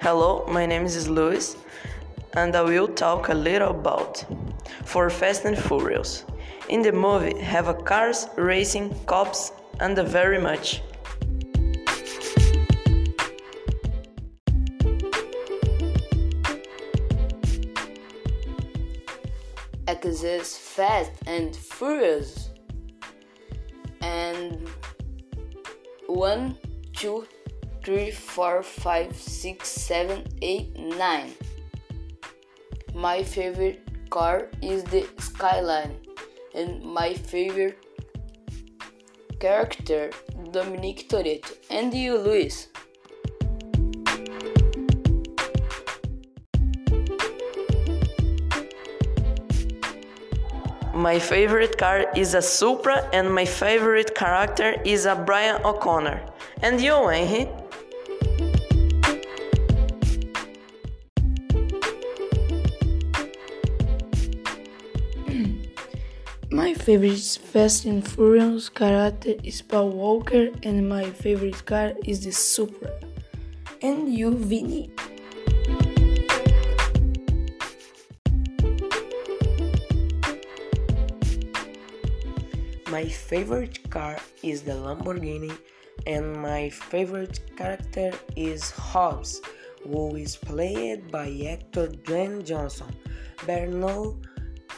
Hello, my name is Luis, and I will talk a little about for Fast and Furious. In the movie, have a cars, racing, cops, and very much. Exists Fast and Furious, and one, two three, four, five, six, seven, eight, nine. My favorite car is the Skyline, and my favorite character Dominic Toretto. And you, Luis? My favorite car is a Supra, and my favorite character is a Brian O'Connor. And you, Henry? My favorite Fast and Furious character is Paul Walker, and my favorite car is the Supra. And you, Vinny? My favorite car is the Lamborghini, and my favorite character is Hobbs, who is played by actor Dwayne Johnson, better known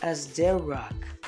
as The Rock.